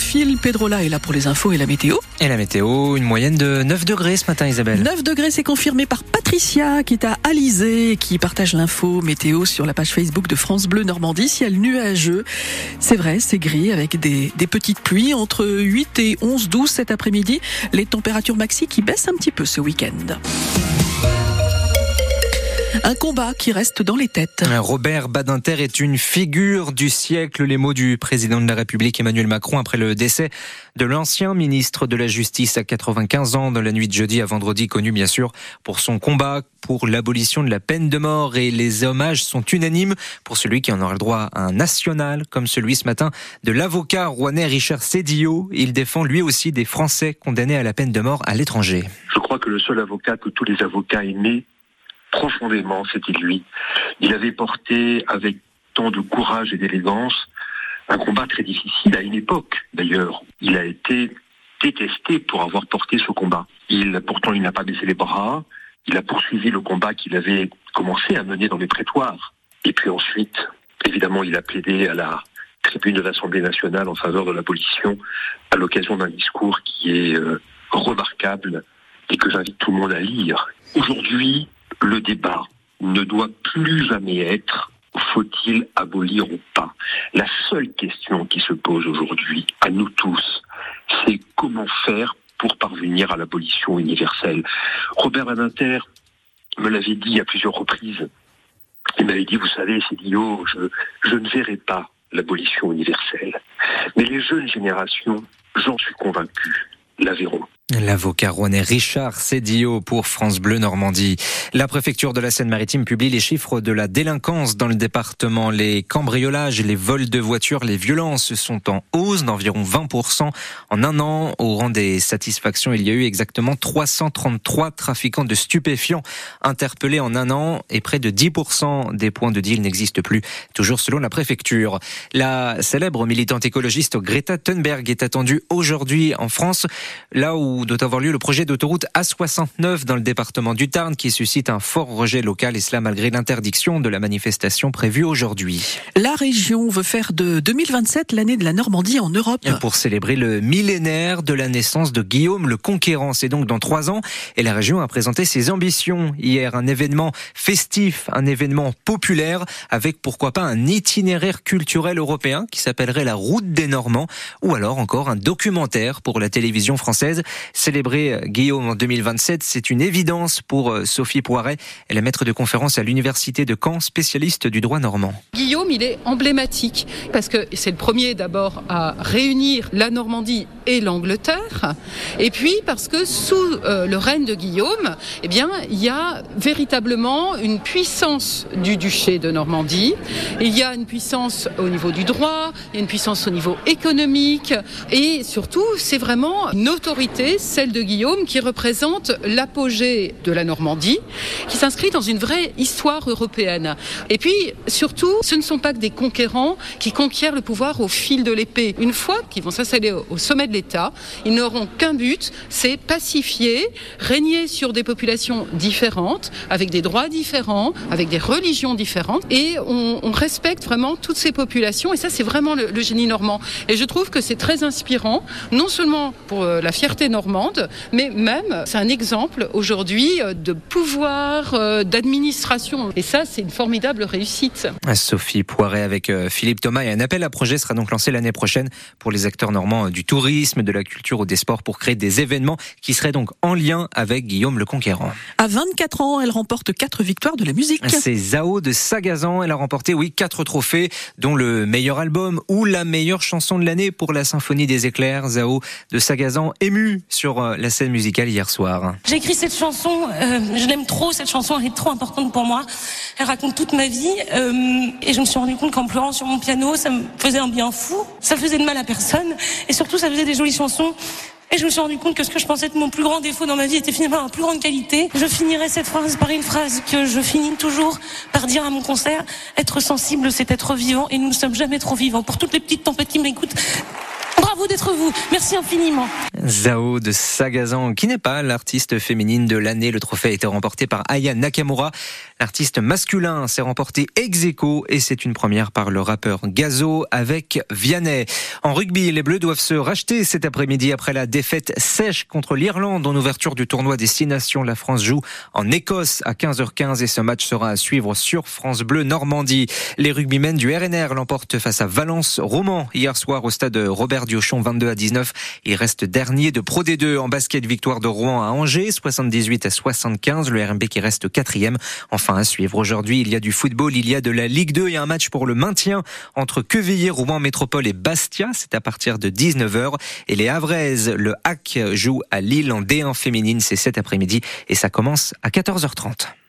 Théophile Pedrola est là pour les infos et la météo. Et la météo, une moyenne de 9 degrés ce matin, Isabelle. 9 degrés, c'est confirmé par Patricia qui est à Alizé, qui partage l'info météo sur la page Facebook de France Bleu Normandie. Ciel nuageux. C'est vrai, c'est gris avec des, des petites pluies entre 8 et 11, 12 cet après-midi. Les températures maxi qui baissent un petit peu ce week-end. Un combat qui reste dans les têtes. Robert Badinter est une figure du siècle. Les mots du président de la République Emmanuel Macron après le décès de l'ancien ministre de la Justice à 95 ans dans la nuit de jeudi à vendredi, connu bien sûr pour son combat pour l'abolition de la peine de mort et les hommages sont unanimes pour celui qui en aura le droit à un national comme celui ce matin de l'avocat rouennais Richard Sédillot. Il défend lui aussi des Français condamnés à la peine de mort à l'étranger. Je crois que le seul avocat que tous les avocats aimés profondément, c'était lui. Il avait porté avec tant de courage et d'élégance un combat très difficile à une époque, d'ailleurs. Il a été détesté pour avoir porté ce combat. Il, pourtant, il n'a pas baissé les bras. Il a poursuivi le combat qu'il avait commencé à mener dans les prétoires. Et puis ensuite, évidemment, il a plaidé à la tribune de l'Assemblée nationale en faveur de l'abolition à l'occasion d'un discours qui est euh, remarquable et que j'invite tout le monde à lire. Aujourd'hui, le débat ne doit plus jamais être faut-il abolir ou pas? La seule question qui se pose aujourd'hui à nous tous, c'est comment faire pour parvenir à l'abolition universelle? Robert Badinter me l'avait dit à plusieurs reprises. Il m'avait dit, vous savez, c'est oh, je, je ne verrai pas l'abolition universelle. Mais les jeunes générations, j'en suis convaincu, la verront. L'avocat rouennais Richard Sédio pour France Bleu Normandie. La préfecture de la Seine-Maritime publie les chiffres de la délinquance dans le département. Les cambriolages, les vols de voitures, les violences sont en hausse d'environ 20% en un an. Au rang des satisfactions, il y a eu exactement 333 trafiquants de stupéfiants interpellés en un an et près de 10% des points de deal n'existent plus, toujours selon la préfecture. La célèbre militante écologiste Greta Thunberg est attendue aujourd'hui en France, là où doit avoir lieu le projet d'autoroute A69 dans le département du Tarn qui suscite un fort rejet local et cela malgré l'interdiction de la manifestation prévue aujourd'hui. La région veut faire de 2027 l'année de la Normandie en Europe. Pour célébrer le millénaire de la naissance de Guillaume le Conquérant. C'est donc dans trois ans et la région a présenté ses ambitions hier. Un événement festif, un événement populaire avec pourquoi pas un itinéraire culturel européen qui s'appellerait la route des Normands ou alors encore un documentaire pour la télévision française. Célébrer euh, Guillaume en 2027, c'est une évidence pour euh, Sophie Poiret. Elle est maître de conférence à l'université de Caen, spécialiste du droit normand. Guillaume, il est emblématique parce que c'est le premier d'abord à réunir la Normandie et l'Angleterre, et puis parce que sous euh, le règne de Guillaume, eh bien, il y a véritablement une puissance du duché de Normandie. Il y a une puissance au niveau du droit, il y a une puissance au niveau économique, et surtout, c'est vraiment une autorité celle de Guillaume, qui représente l'apogée de la Normandie, qui s'inscrit dans une vraie histoire européenne. Et puis, surtout, ce ne sont pas que des conquérants qui conquièrent le pouvoir au fil de l'épée. Une fois qu'ils vont s'installer au sommet de l'État, ils n'auront qu'un but, c'est pacifier, régner sur des populations différentes, avec des droits différents, avec des religions différentes, et on, respecte vraiment toutes ces populations, et ça c'est vraiment le, le, génie normand. Et je trouve que c'est très inspirant, non seulement pour euh, la fierté normande, mais même c'est un exemple aujourd'hui euh, de pouvoir, euh, d'administration. Et ça, c'est une formidable réussite. Sophie Poiret avec euh, Philippe Thomas et un appel à projet sera donc lancé l'année prochaine pour les acteurs normands du tourisme, de la culture ou des sports pour créer des événements qui seraient donc en lien avec Guillaume le Conquérant. À 24 ans, elle remporte quatre victoires de la musique. C'est Zao de Sagazan. Elle a remporté, oui, quatre trophées, dont le meilleur album ou la meilleure chanson de l'année pour la Symphonie des éclairs. Zao de Sagazan ému sur euh, la scène musicale hier soir. J'ai écrit cette chanson, euh, je l'aime trop, cette chanson elle est trop importante pour moi. Elle raconte toute ma vie euh, et je me suis rendu compte qu'en pleurant sur mon piano, ça me faisait un bien fou, ça faisait de mal à personne et surtout ça faisait des jolies chansons. Et je me suis rendu compte que ce que je pensais être mon plus grand défaut dans ma vie était finalement ma plus grande qualité. Je finirai cette phrase par une phrase que je finis toujours par dire à mon concert. Être sensible, c'est être vivant et nous ne sommes jamais trop vivants. Pour toutes les petites tempêtes qui m'écoutent, Merci infiniment. Zao de Sagazan, qui n'est pas l'artiste féminine de l'année. Le trophée a été remporté par Aya Nakamura. L'artiste masculin s'est remporté ex aequo et c'est une première par le rappeur Gazo avec Vianney. En rugby, les Bleus doivent se racheter cet après-midi après la défaite sèche contre l'Irlande en ouverture du tournoi des Six Nations. La France joue en Écosse à 15h15 et ce match sera à suivre sur France Bleu Normandie. Les rugbymen du RNR l'emportent face à Valence Roman hier soir au stade Robert Diochon 22 à 19. Il reste dernier de Pro D2 en basket victoire de Rouen à Angers 78 à 75. Le RMB qui reste quatrième. Enfin à suivre aujourd'hui, il y a du football, il y a de la Ligue 2 et un match pour le maintien entre Quevilly, Rouen Métropole et Bastia. C'est à partir de 19h. Et les Havraises, le HAC joue à Lille en D1 féminine. C'est cet après-midi et ça commence à 14h30.